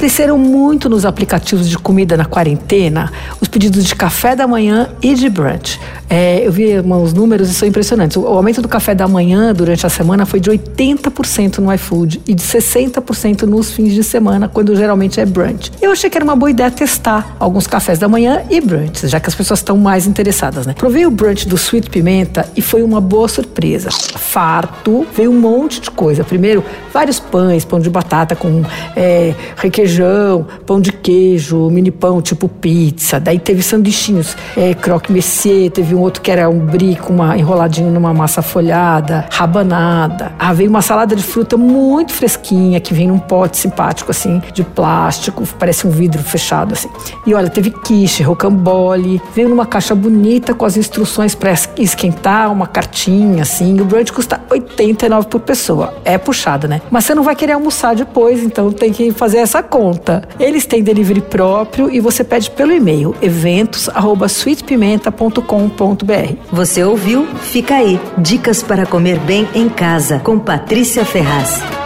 Cresceram muito nos aplicativos de comida na quarentena os pedidos de café da manhã e de brunch. É, eu vi os números e são impressionantes. O aumento do café da manhã durante a semana foi de 80% no iFood e de 60% nos fins de semana, quando geralmente é brunch. Eu achei que era uma boa ideia testar alguns cafés da manhã e brunch, já que as pessoas estão mais interessadas, né? Provei o brunch do Sweet Pimenta e foi uma boa surpresa. Farto, veio um monte de coisa. Primeiro, vários pães, pão de batata com é, requeijão, pão de queijo, mini pão tipo pizza. Daí teve sanduichinhos, é, croque monsieur, teve um outro que era um brie com uma enroladinho numa massa folhada, rabanada. Ah, veio uma salada de fruta muito fresquinha, que vem num pote simpático, assim, de plástico, parece um vidro fechado, assim. E olha, teve quiche, rocambole, veio numa caixa bonita com as instruções para esquentar, uma cartinha, assim. O brunch custa 89 por pessoa. É puxado, né? Mas você não vai querer almoçar depois, então tem que fazer essa conta. Eles têm delivery próprio e você pede pelo e-mail eventos@sweetpimenta.com.br você ouviu? Fica aí. Dicas para comer bem em casa com Patrícia Ferraz.